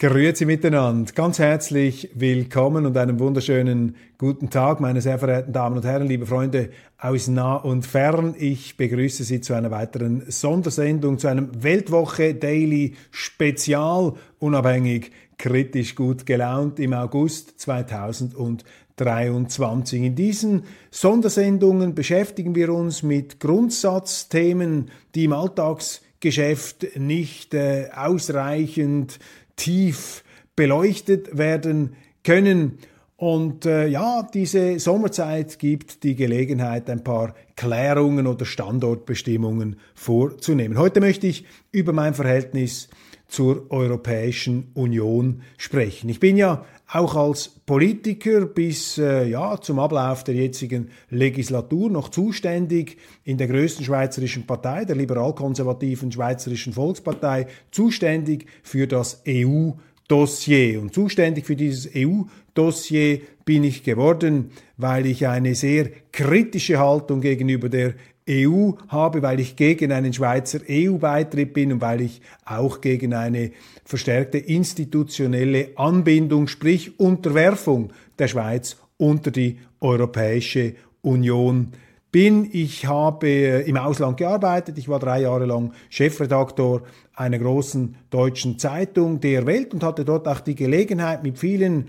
Grüezi miteinander. Ganz herzlich willkommen und einen wunderschönen guten Tag, meine sehr verehrten Damen und Herren, liebe Freunde aus nah und fern. Ich begrüße Sie zu einer weiteren Sondersendung, zu einem Weltwoche Daily Spezial, unabhängig, kritisch gut gelaunt im August 2023. In diesen Sondersendungen beschäftigen wir uns mit Grundsatzthemen, die im Alltagsgeschäft nicht äh, ausreichend tief beleuchtet werden können. Und äh, ja, diese Sommerzeit gibt die Gelegenheit, ein paar Klärungen oder Standortbestimmungen vorzunehmen. Heute möchte ich über mein Verhältnis zur Europäischen Union sprechen. Ich bin ja auch als Politiker bis äh, ja, zum Ablauf der jetzigen Legislatur noch zuständig in der größten schweizerischen Partei, der liberal-konservativen Schweizerischen Volkspartei, zuständig für das EU-Dossier. Und zuständig für dieses EU-Dossier bin ich geworden, weil ich eine sehr kritische Haltung gegenüber der EU habe, weil ich gegen einen Schweizer EU-Beitritt bin und weil ich auch gegen eine verstärkte institutionelle Anbindung, sprich Unterwerfung der Schweiz unter die Europäische Union bin. Ich habe äh, im Ausland gearbeitet. Ich war drei Jahre lang Chefredaktor einer großen deutschen Zeitung der Welt und hatte dort auch die Gelegenheit, mit vielen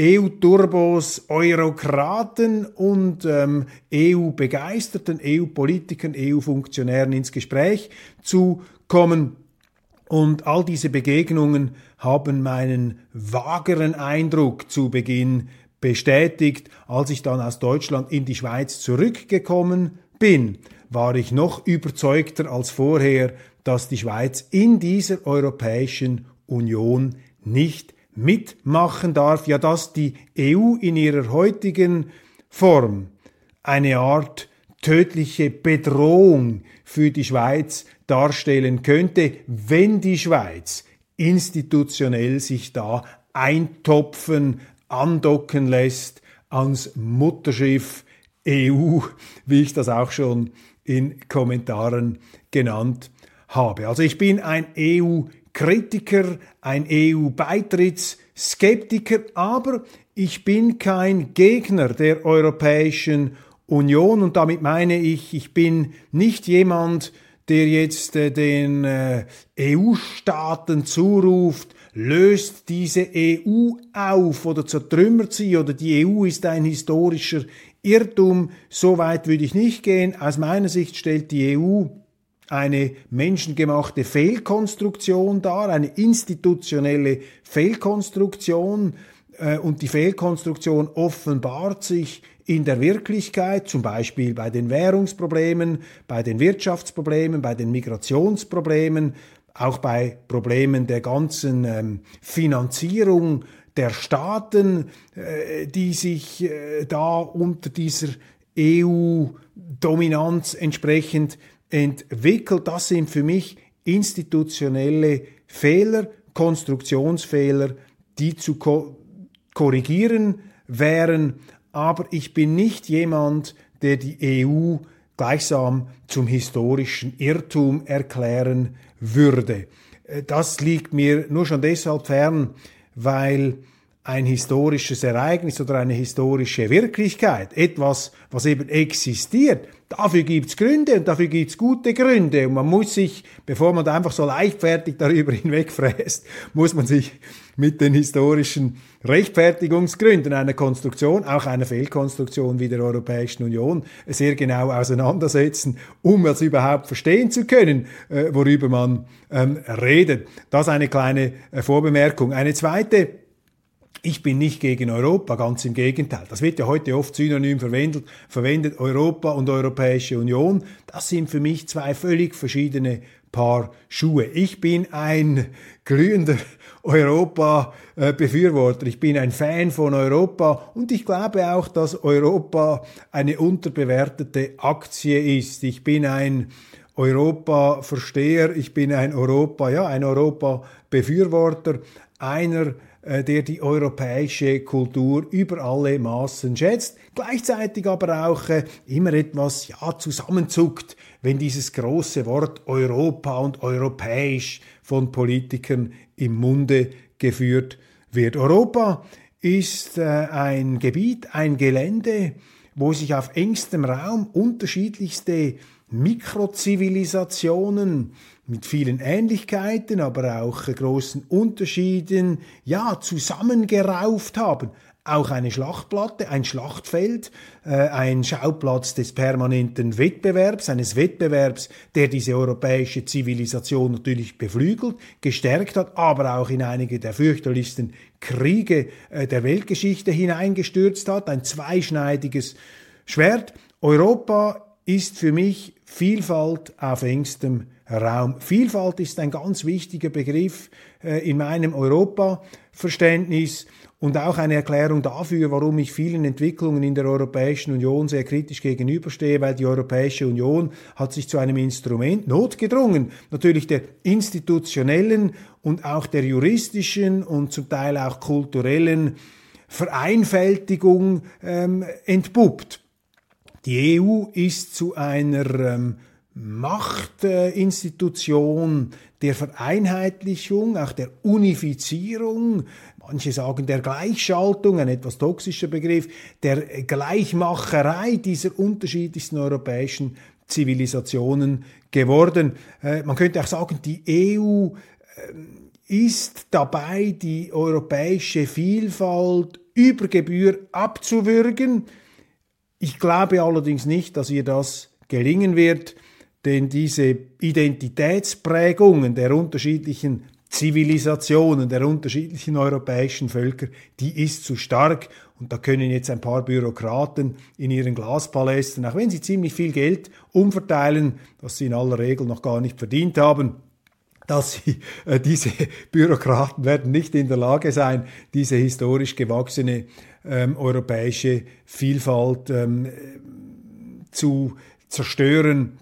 EU-Turbos, Eurokraten und ähm, EU-begeisterten EU-Politikern, EU-Funktionären ins Gespräch zu kommen. Und all diese Begegnungen haben meinen vageren Eindruck zu Beginn bestätigt. Als ich dann aus Deutschland in die Schweiz zurückgekommen bin, war ich noch überzeugter als vorher, dass die Schweiz in dieser Europäischen Union nicht mitmachen darf, ja dass die EU in ihrer heutigen Form eine Art tödliche Bedrohung für die Schweiz darstellen könnte, wenn die Schweiz institutionell sich da eintopfen, andocken lässt ans Mutterschiff EU, wie ich das auch schon in Kommentaren genannt habe. Also ich bin ein EU Kritiker, ein EU-Beitrittsskeptiker, aber ich bin kein Gegner der Europäischen Union und damit meine ich, ich bin nicht jemand, der jetzt äh, den äh, EU-Staaten zuruft, löst diese EU auf oder zertrümmert sie oder die EU ist ein historischer Irrtum. So weit würde ich nicht gehen. Aus meiner Sicht stellt die EU eine menschengemachte Fehlkonstruktion dar, eine institutionelle Fehlkonstruktion. Äh, und die Fehlkonstruktion offenbart sich in der Wirklichkeit, zum Beispiel bei den Währungsproblemen, bei den Wirtschaftsproblemen, bei den Migrationsproblemen, auch bei Problemen der ganzen ähm, Finanzierung der Staaten, äh, die sich äh, da unter dieser EU-Dominanz entsprechend entwickelt. Das sind für mich institutionelle Fehler, Konstruktionsfehler, die zu ko korrigieren wären. Aber ich bin nicht jemand, der die EU gleichsam zum historischen Irrtum erklären würde. Äh, das liegt mir nur schon deshalb fern, weil ein historisches Ereignis oder eine historische Wirklichkeit, etwas, was eben existiert, dafür gibt's Gründe und dafür gibt's gute Gründe. Und man muss sich, bevor man da einfach so leichtfertig darüber hinwegfräst, muss man sich mit den historischen Rechtfertigungsgründen einer Konstruktion, auch einer Fehlkonstruktion wie der Europäischen Union, sehr genau auseinandersetzen, um es überhaupt verstehen zu können, äh, worüber man ähm, redet. Das eine kleine äh, Vorbemerkung. Eine zweite ich bin nicht gegen Europa, ganz im Gegenteil. Das wird ja heute oft synonym verwendet, verwendet Europa und Europäische Union. Das sind für mich zwei völlig verschiedene Paar Schuhe. Ich bin ein glühender Europa-Befürworter. Ich bin ein Fan von Europa und ich glaube auch, dass Europa eine unterbewertete Aktie ist. Ich bin ein Europa-Versteher, ich bin ein Europa, ja, ein Europa-Befürworter, einer, der die europäische Kultur über alle Maßen schätzt, gleichzeitig aber auch äh, immer etwas ja, zusammenzuckt, wenn dieses große Wort Europa und europäisch von Politikern im Munde geführt wird. Europa ist äh, ein Gebiet, ein Gelände, wo sich auf engstem Raum unterschiedlichste Mikrozivilisationen mit vielen Ähnlichkeiten, aber auch großen Unterschieden, ja, zusammengerauft haben. Auch eine Schlachtplatte, ein Schlachtfeld, äh, ein Schauplatz des permanenten Wettbewerbs, eines Wettbewerbs, der diese europäische Zivilisation natürlich beflügelt, gestärkt hat, aber auch in einige der fürchterlichsten Kriege äh, der Weltgeschichte hineingestürzt hat. Ein zweischneidiges Schwert. Europa ist für mich Vielfalt auf engstem Raum. Vielfalt ist ein ganz wichtiger Begriff äh, in meinem Europa-Verständnis und auch eine Erklärung dafür, warum ich vielen Entwicklungen in der Europäischen Union sehr kritisch gegenüberstehe, weil die Europäische Union hat sich zu einem Instrument notgedrungen, natürlich der institutionellen und auch der juristischen und zum Teil auch kulturellen Vereinfältigung ähm, entpuppt. Die EU ist zu einer ähm, Machtinstitution der Vereinheitlichung, auch der Unifizierung, manche sagen der Gleichschaltung, ein etwas toxischer Begriff, der Gleichmacherei dieser unterschiedlichsten europäischen Zivilisationen geworden. Äh, man könnte auch sagen, die EU äh, ist dabei, die europäische Vielfalt über Gebühr abzuwürgen. Ich glaube allerdings nicht, dass ihr das gelingen wird, denn diese Identitätsprägungen der unterschiedlichen Zivilisationen, der unterschiedlichen europäischen Völker, die ist zu stark und da können jetzt ein paar Bürokraten in ihren Glaspalästen, auch wenn sie ziemlich viel Geld umverteilen, das sie in aller Regel noch gar nicht verdient haben, dass sie, äh, diese Bürokraten werden nicht in der Lage sein, diese historisch gewachsene ähm, europäische Vielfalt ähm, zu zerstören.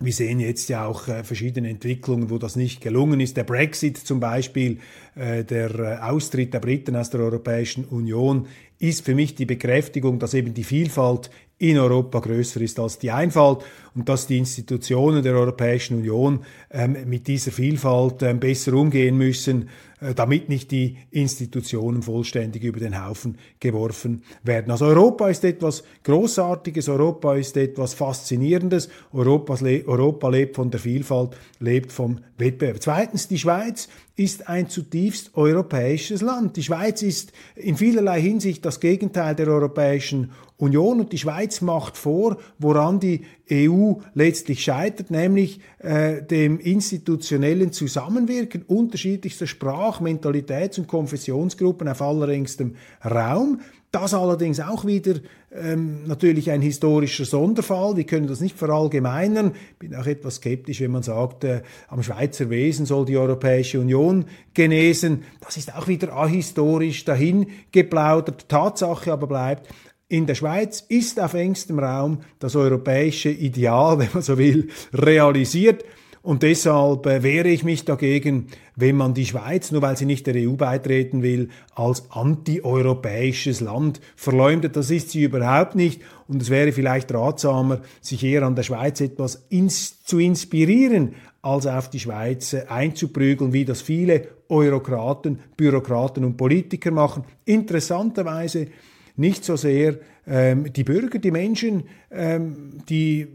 Wir sehen jetzt ja auch äh, verschiedene Entwicklungen, wo das nicht gelungen ist. Der Brexit zum Beispiel, äh, der äh, Austritt der Briten aus der Europäischen Union ist für mich die Bekräftigung, dass eben die Vielfalt in Europa größer ist als die Einfalt und dass die Institutionen der Europäischen Union ähm, mit dieser Vielfalt ähm, besser umgehen müssen, damit nicht die Institutionen vollständig über den Haufen geworfen werden. Also Europa ist etwas Großartiges, Europa ist etwas Faszinierendes, Europas Le Europa lebt von der Vielfalt, lebt vom Wettbewerb. Zweitens, die Schweiz ist ein zutiefst europäisches Land. Die Schweiz ist in vielerlei Hinsicht das Gegenteil der Europäischen Union und die Schweiz macht vor, woran die EU letztlich scheitert, nämlich äh, dem institutionellen Zusammenwirken unterschiedlichster Sprach-, Mentalitäts- und Konfessionsgruppen auf allerengstem Raum. Das allerdings auch wieder ähm, natürlich ein historischer Sonderfall. Wir können das nicht verallgemeinern. Ich bin auch etwas skeptisch, wenn man sagt, äh, am Schweizer Wesen soll die Europäische Union genesen. Das ist auch wieder ahistorisch dahin geplaudert. Tatsache aber bleibt, in der Schweiz ist auf engstem Raum das europäische Ideal, wenn man so will, realisiert. Und deshalb äh, wehre ich mich dagegen, wenn man die Schweiz, nur weil sie nicht der EU beitreten will, als antieuropäisches Land verleumdet. Das ist sie überhaupt nicht. Und es wäre vielleicht ratsamer, sich eher an der Schweiz etwas ins zu inspirieren, als auf die Schweiz äh, einzuprügeln, wie das viele Eurokraten, Bürokraten und Politiker machen. Interessanterweise nicht so sehr ähm, die Bürger, die Menschen, ähm, die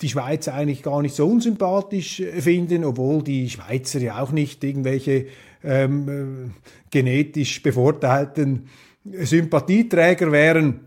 die Schweiz eigentlich gar nicht so unsympathisch äh, finden, obwohl die Schweizer ja auch nicht irgendwelche ähm, äh, genetisch bevorteilten Sympathieträger wären.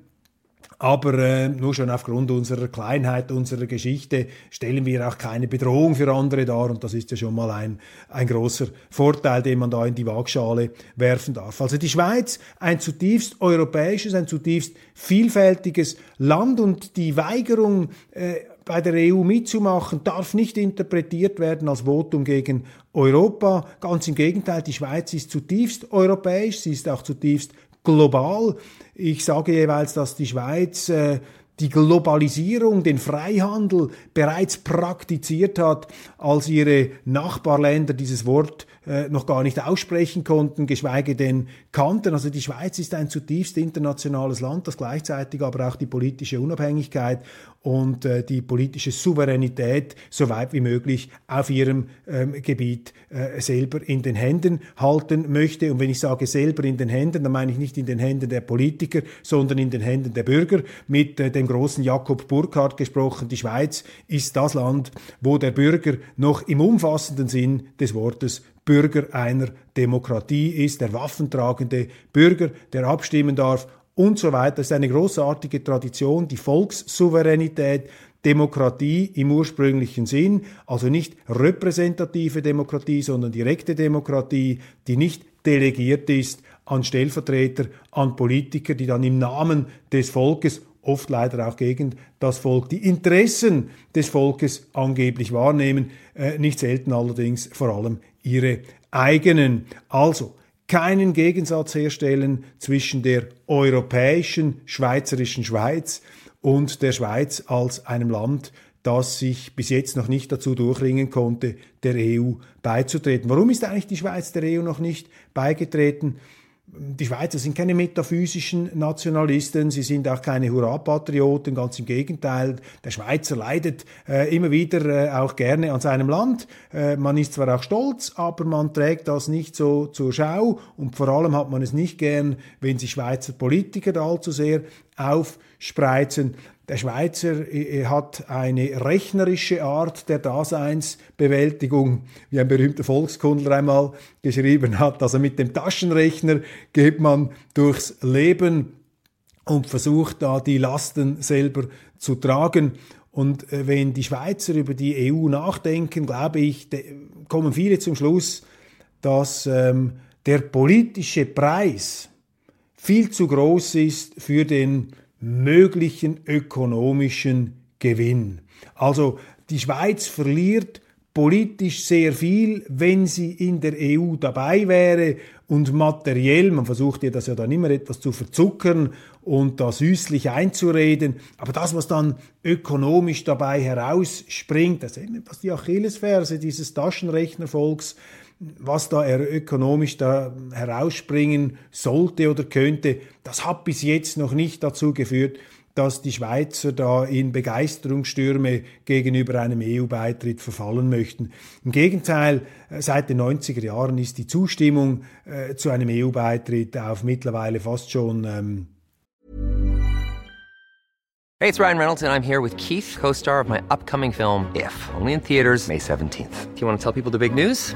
Aber äh, nur schon aufgrund unserer Kleinheit, unserer Geschichte stellen wir auch keine Bedrohung für andere dar. Und das ist ja schon mal ein, ein großer Vorteil, den man da in die Waagschale werfen darf. Also die Schweiz, ein zutiefst europäisches, ein zutiefst vielfältiges Land und die Weigerung, äh, bei der EU mitzumachen, darf nicht interpretiert werden als Votum gegen Europa. Ganz im Gegenteil, die Schweiz ist zutiefst europäisch, sie ist auch zutiefst global. Ich sage jeweils, dass die Schweiz äh, die Globalisierung, den Freihandel bereits praktiziert hat, als ihre Nachbarländer dieses Wort äh, noch gar nicht aussprechen konnten, geschweige denn kannten. Also die Schweiz ist ein zutiefst internationales Land, das gleichzeitig aber auch die politische Unabhängigkeit und äh, die politische Souveränität so weit wie möglich auf ihrem ähm, Gebiet äh, selber in den Händen halten möchte. Und wenn ich sage selber in den Händen, dann meine ich nicht in den Händen der Politiker, sondern in den Händen der Bürger. Mit äh, dem großen Jakob Burkhardt gesprochen, die Schweiz ist das Land, wo der Bürger noch im umfassenden Sinn des Wortes Bürger einer Demokratie ist, der waffentragende Bürger, der abstimmen darf und so weiter. Das ist eine großartige Tradition, die Volkssouveränität, Demokratie im ursprünglichen Sinn, also nicht repräsentative Demokratie, sondern direkte Demokratie, die nicht delegiert ist an Stellvertreter, an Politiker, die dann im Namen des Volkes oft leider auch gegen das Volk, die Interessen des Volkes angeblich wahrnehmen, äh, nicht selten allerdings vor allem ihre eigenen. Also keinen Gegensatz herstellen zwischen der europäischen, schweizerischen Schweiz und der Schweiz als einem Land, das sich bis jetzt noch nicht dazu durchringen konnte, der EU beizutreten. Warum ist eigentlich die Schweiz der EU noch nicht beigetreten? Die Schweizer sind keine metaphysischen Nationalisten, sie sind auch keine Hurra-Patrioten, ganz im Gegenteil. Der Schweizer leidet äh, immer wieder äh, auch gerne an seinem Land. Äh, man ist zwar auch stolz, aber man trägt das nicht so zur Schau und vor allem hat man es nicht gern, wenn sich Schweizer Politiker allzu sehr aufspreizen. Der Schweizer äh, hat eine rechnerische Art der Daseinsbewältigung, wie ein berühmter Volkskundler einmal geschrieben hat. Also mit dem Taschenrechner geht man durchs Leben und versucht da die Lasten selber zu tragen. Und äh, wenn die Schweizer über die EU nachdenken, glaube ich, kommen viele zum Schluss, dass ähm, der politische Preis viel zu groß ist für den möglichen ökonomischen Gewinn. Also die Schweiz verliert politisch sehr viel, wenn sie in der EU dabei wäre und materiell, man versucht ihr das ja dann immer etwas zu verzuckern und da süßlich einzureden, aber das, was dann ökonomisch dabei herausspringt, das ist etwas die Achillesferse dieses Taschenrechnervolks, was da ökonomisch da herausspringen sollte oder könnte, das hat bis jetzt noch nicht dazu geführt, dass die Schweizer da in Begeisterungsstürme gegenüber einem EU-Beitritt verfallen möchten. Im Gegenteil, äh, seit den 90er Jahren ist die Zustimmung äh, zu einem EU-Beitritt auf mittlerweile fast schon ähm Hey, it's Ryan Reynolds and I'm here with Keith, co-star of my upcoming film If, only in theaters May 17th. Do you want to tell people the big news?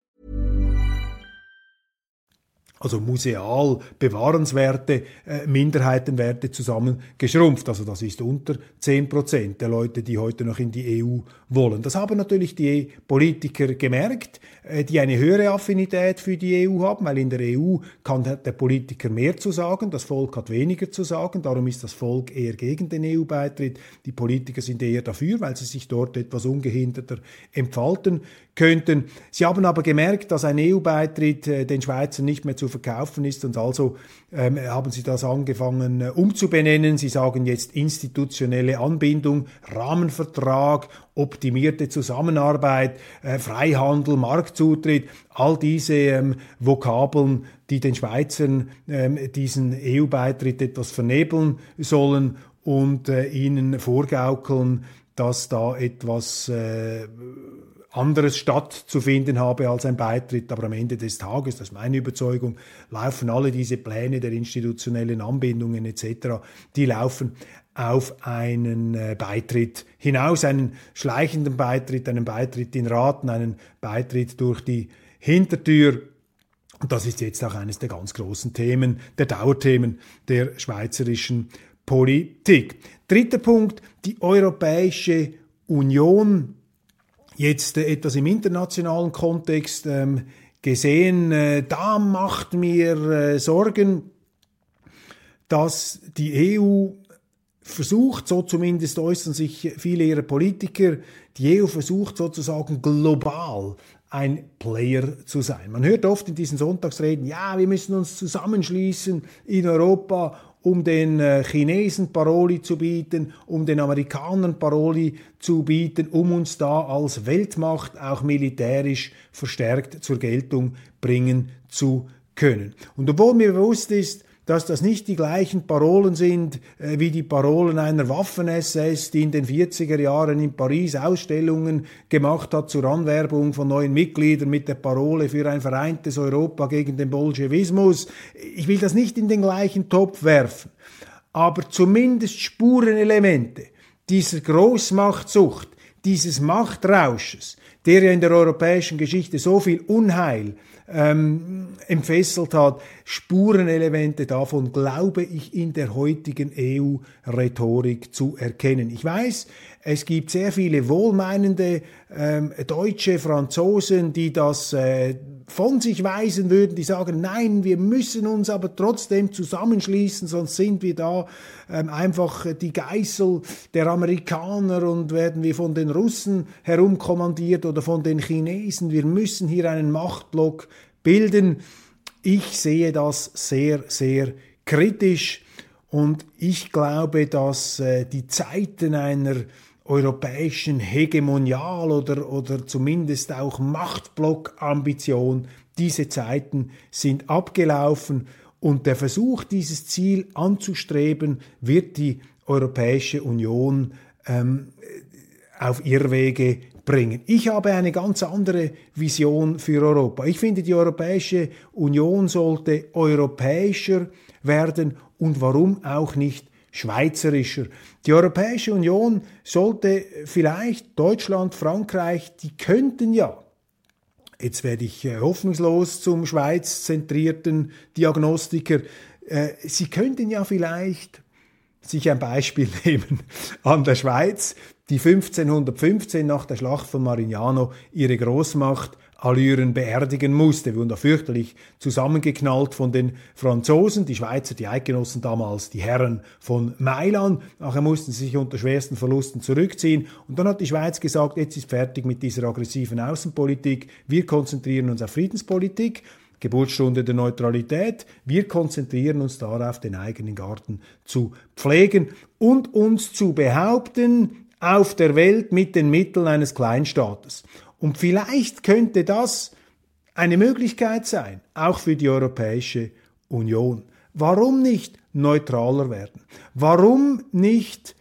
also museal bewahrenswerte äh, Minderheitenwerte zusammengeschrumpft. Also das ist unter 10 Prozent der Leute, die heute noch in die EU wollen. Das haben natürlich die Politiker gemerkt, äh, die eine höhere Affinität für die EU haben, weil in der EU kann der Politiker mehr zu sagen, das Volk hat weniger zu sagen, darum ist das Volk eher gegen den EU-Beitritt. Die Politiker sind eher dafür, weil sie sich dort etwas ungehinderter entfalten könnten. Sie haben aber gemerkt, dass ein EU-Beitritt äh, den Schweizern nicht mehr zu verkaufen ist und also ähm, haben sie das angefangen äh, umzubenennen. Sie sagen jetzt institutionelle Anbindung, Rahmenvertrag, optimierte Zusammenarbeit, äh, Freihandel, Marktzutritt, all diese ähm, Vokabeln, die den Schweizern ähm, diesen EU-Beitritt etwas vernebeln sollen und äh, ihnen vorgaukeln, dass da etwas äh, anderes stattzufinden habe als ein Beitritt. Aber am Ende des Tages, das ist meine Überzeugung, laufen alle diese Pläne der institutionellen Anbindungen etc., die laufen auf einen äh, Beitritt hinaus, einen schleichenden Beitritt, einen Beitritt in Raten, einen Beitritt durch die Hintertür. Und das ist jetzt auch eines der ganz großen Themen, der Dauerthemen der schweizerischen Politik. Dritter Punkt, die Europäische Union Jetzt äh, etwas im internationalen Kontext ähm, gesehen, äh, da macht mir äh, Sorgen, dass die EU versucht, so zumindest äußern sich viele ihrer Politiker, die EU versucht sozusagen global ein Player zu sein. Man hört oft in diesen Sonntagsreden, ja, wir müssen uns zusammenschließen in Europa um den äh, Chinesen Paroli zu bieten, um den Amerikanern Paroli zu bieten, um uns da als Weltmacht auch militärisch verstärkt zur Geltung bringen zu können. Und obwohl mir bewusst ist, dass das nicht die gleichen Parolen sind äh, wie die Parolen einer Waffen-SS, die in den 40er Jahren in Paris Ausstellungen gemacht hat zur Anwerbung von neuen Mitgliedern mit der Parole für ein vereintes Europa gegen den Bolschewismus. Ich will das nicht in den gleichen Topf werfen, aber zumindest Spurenelemente dieser Großmachtsucht, dieses Machtrausches, der ja in der europäischen Geschichte so viel Unheil ähm, entfesselt hat, Spurenelemente davon, glaube ich, in der heutigen EU-Rhetorik zu erkennen. Ich weiß, es gibt sehr viele wohlmeinende ähm, Deutsche, Franzosen, die das äh, von sich weisen würden, die sagen, nein, wir müssen uns aber trotzdem zusammenschließen, sonst sind wir da ähm, einfach die Geißel der Amerikaner und werden wir von den Russen herumkommandiert oder von den Chinesen. Wir müssen hier einen Machtblock bilden. Ich sehe das sehr, sehr kritisch und ich glaube, dass äh, die Zeiten einer europäischen Hegemonial- oder, oder zumindest auch Machtblock-Ambition, diese Zeiten sind abgelaufen und der Versuch, dieses Ziel anzustreben, wird die Europäische Union ähm, auf Irrwege bringen. Ich habe eine ganz andere Vision für Europa. Ich finde, die Europäische Union sollte europäischer werden und warum auch nicht schweizerischer. Die Europäische Union sollte vielleicht Deutschland, Frankreich, die könnten ja jetzt werde ich äh, hoffnungslos zum Schweiz-zentrierten Diagnostiker. Äh, Sie könnten ja vielleicht sich ein Beispiel nehmen an der Schweiz, die 1515 nach der Schlacht von Marignano ihre Großmacht Allüren beerdigen musste. Wir wurden da fürchterlich zusammengeknallt von den Franzosen. Die Schweizer, die Eidgenossen damals, die Herren von Mailand. Nachher mussten sie sich unter schwersten Verlusten zurückziehen. Und dann hat die Schweiz gesagt, jetzt ist fertig mit dieser aggressiven Außenpolitik. Wir konzentrieren uns auf Friedenspolitik. Geburtsstunde der Neutralität. Wir konzentrieren uns darauf, den eigenen Garten zu pflegen und uns zu behaupten auf der Welt mit den Mitteln eines Kleinstaates. Und vielleicht könnte das eine Möglichkeit sein, auch für die Europäische Union. Warum nicht neutraler werden? Warum nicht,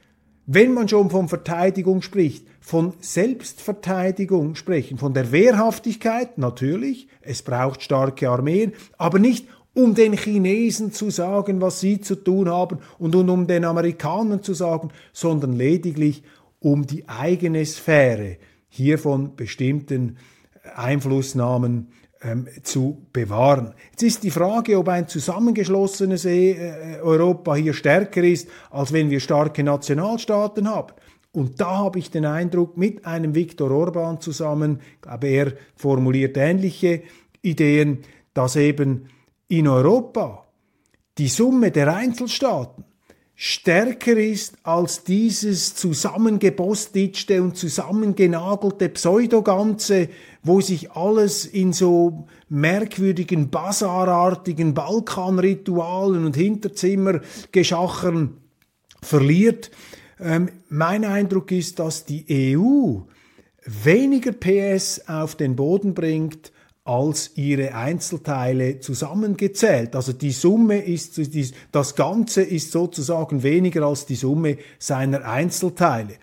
wenn man schon von Verteidigung spricht, von Selbstverteidigung sprechen, von der Wehrhaftigkeit natürlich, es braucht starke Armeen, aber nicht um den Chinesen zu sagen, was sie zu tun haben und um den Amerikanern zu sagen, sondern lediglich um die eigene Sphäre hier von bestimmten Einflussnahmen ähm, zu bewahren. Jetzt ist die Frage, ob ein zusammengeschlossenes äh, Europa hier stärker ist, als wenn wir starke Nationalstaaten haben. Und da habe ich den Eindruck, mit einem Viktor Orban zusammen, glaube er formuliert ähnliche Ideen, dass eben in Europa die Summe der Einzelstaaten stärker ist als dieses zusammengebostitschte und zusammengenagelte Pseudoganze, wo sich alles in so merkwürdigen Basarartigen Balkanritualen und Hinterzimmergeschachern verliert. Ähm, mein Eindruck ist, dass die EU weniger PS auf den Boden bringt als ihre Einzelteile zusammengezählt. Also die Summe ist, das Ganze ist sozusagen weniger als die Summe seiner Einzelteile.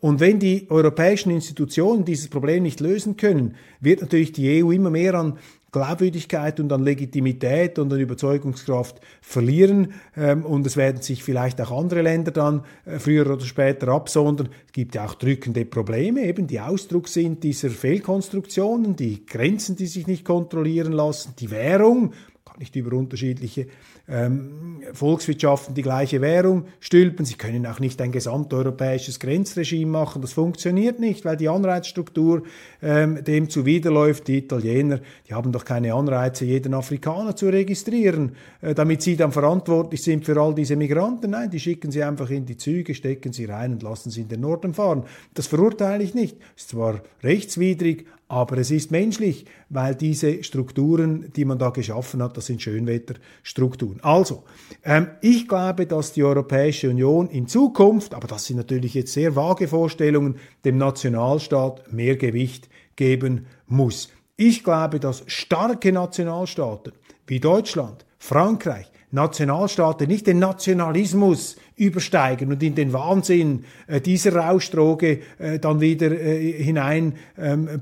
Und wenn die europäischen Institutionen dieses Problem nicht lösen können, wird natürlich die EU immer mehr an Glaubwürdigkeit und an Legitimität und an Überzeugungskraft verlieren. Ähm, und es werden sich vielleicht auch andere Länder dann äh, früher oder später absondern. Es gibt ja auch drückende Probleme, eben die Ausdruck sind dieser Fehlkonstruktionen, die Grenzen, die sich nicht kontrollieren lassen, die Währung, kann nicht über unterschiedliche ähm, Volkswirtschaften die gleiche Währung stülpen. Sie können auch nicht ein gesamteuropäisches Grenzregime machen. Das funktioniert nicht, weil die Anreizstruktur ähm, dem zuwiderläuft. Die Italiener, die haben doch keine Anreize, jeden Afrikaner zu registrieren, äh, damit sie dann verantwortlich sind für all diese Migranten. Nein, die schicken sie einfach in die Züge, stecken sie rein und lassen sie in den Norden fahren. Das verurteile ich nicht. Ist zwar rechtswidrig, aber es ist menschlich, weil diese Strukturen, die man da geschaffen hat, das sind Schönwetterstrukturen. Also, ähm, ich glaube, dass die Europäische Union in Zukunft, aber das sind natürlich jetzt sehr vage Vorstellungen, dem Nationalstaat mehr Gewicht geben muss. Ich glaube, dass starke Nationalstaaten wie Deutschland, Frankreich, Nationalstaaten nicht den Nationalismus übersteigen und in den Wahnsinn äh, dieser Rauschdroge äh, dann wieder äh, hinein ähm,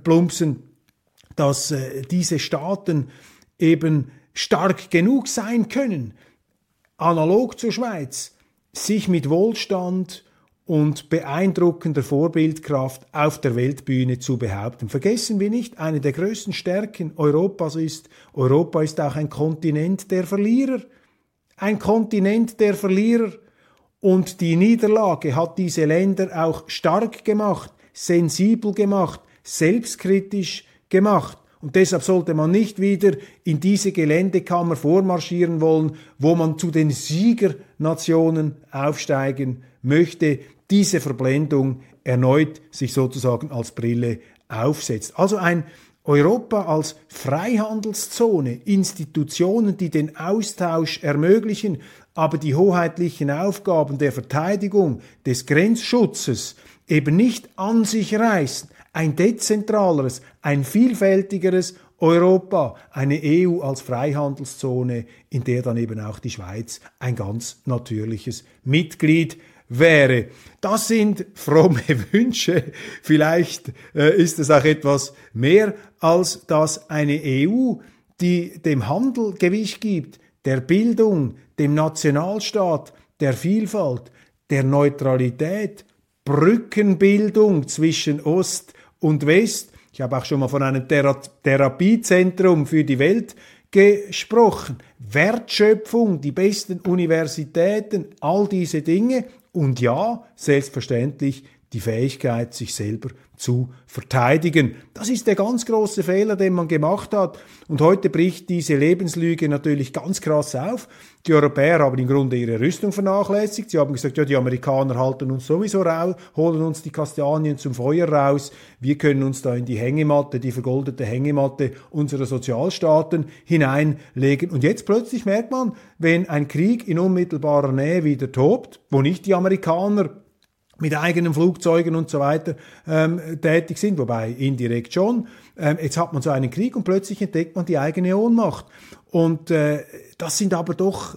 dass diese Staaten eben stark genug sein können, analog zur Schweiz, sich mit Wohlstand und beeindruckender Vorbildkraft auf der Weltbühne zu behaupten. Vergessen wir nicht, eine der größten Stärken Europas ist, Europa ist auch ein Kontinent der Verlierer ein Kontinent der Verlierer. Und die Niederlage hat diese Länder auch stark gemacht, sensibel gemacht, selbstkritisch gemacht. Und deshalb sollte man nicht wieder in diese Geländekammer vormarschieren wollen, wo man zu den Siegernationen aufsteigen möchte. Diese Verblendung erneut sich sozusagen als Brille aufsetzt. Also ein Europa als Freihandelszone, Institutionen, die den Austausch ermöglichen, aber die hoheitlichen Aufgaben der Verteidigung, des Grenzschutzes eben nicht an sich reißen, ein dezentraleres, ein vielfältigeres Europa, eine EU als Freihandelszone, in der dann eben auch die Schweiz ein ganz natürliches Mitglied wäre. Das sind fromme Wünsche. Vielleicht äh, ist es auch etwas mehr als dass eine EU, die dem Handel Gewicht gibt, der Bildung, dem Nationalstaat, der Vielfalt, der Neutralität, Brückenbildung zwischen Ost und West. Ich habe auch schon mal von einem Thera Therapiezentrum für die Welt gesprochen. Wertschöpfung, die besten Universitäten, all diese Dinge und ja, selbstverständlich die Fähigkeit, sich selber zu verteidigen. Das ist der ganz große Fehler, den man gemacht hat. Und heute bricht diese Lebenslüge natürlich ganz krass auf. Die Europäer haben im Grunde ihre Rüstung vernachlässigt. Sie haben gesagt, ja, die Amerikaner halten uns sowieso raus, holen uns die Kastanien zum Feuer raus. Wir können uns da in die Hängematte, die vergoldete Hängematte unserer Sozialstaaten hineinlegen. Und jetzt plötzlich merkt man, wenn ein Krieg in unmittelbarer Nähe wieder tobt, wo nicht die Amerikaner mit eigenen Flugzeugen und so weiter ähm, tätig sind, wobei indirekt schon. Ähm, jetzt hat man so einen Krieg und plötzlich entdeckt man die eigene Ohnmacht. Und äh, das sind aber doch,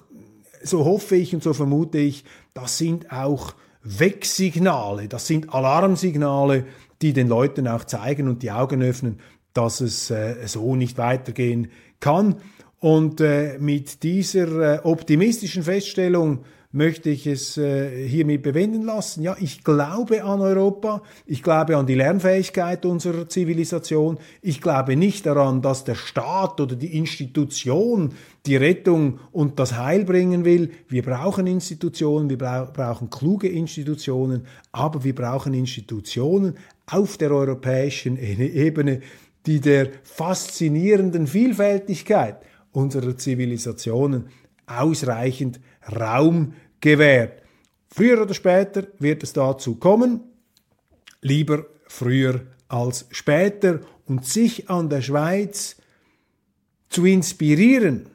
so hoffe ich und so vermute ich, das sind auch Wegsignale, das sind Alarmsignale, die den Leuten auch zeigen und die Augen öffnen, dass es äh, so nicht weitergehen kann. Und äh, mit dieser äh, optimistischen Feststellung möchte ich es äh, hiermit bewenden lassen. Ja, ich glaube an Europa, ich glaube an die Lernfähigkeit unserer Zivilisation, ich glaube nicht daran, dass der Staat oder die Institution die Rettung und das Heil bringen will. Wir brauchen Institutionen, wir bra brauchen kluge Institutionen, aber wir brauchen Institutionen auf der europäischen Ebene, die der faszinierenden Vielfältigkeit unserer Zivilisationen ausreichend Raum gewährt. Früher oder später wird es dazu kommen. Lieber früher als später. Und sich an der Schweiz zu inspirieren,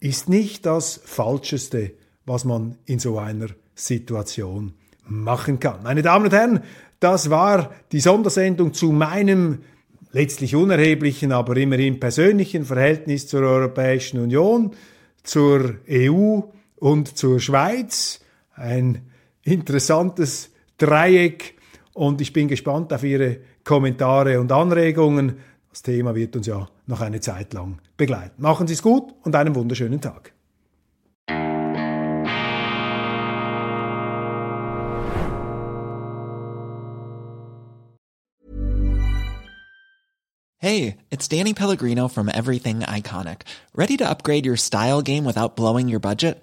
ist nicht das Falscheste, was man in so einer Situation machen kann. Meine Damen und Herren, das war die Sondersendung zu meinem letztlich unerheblichen, aber immerhin persönlichen Verhältnis zur Europäischen Union, zur EU und zur Schweiz. Ein interessantes Dreieck und ich bin gespannt auf Ihre Kommentare und Anregungen. Das Thema wird uns ja noch eine Zeit lang begleiten. Machen Sie es gut und einen wunderschönen Tag. Hey, it's Danny Pellegrino from Everything Iconic. Ready to upgrade your style game without blowing your budget?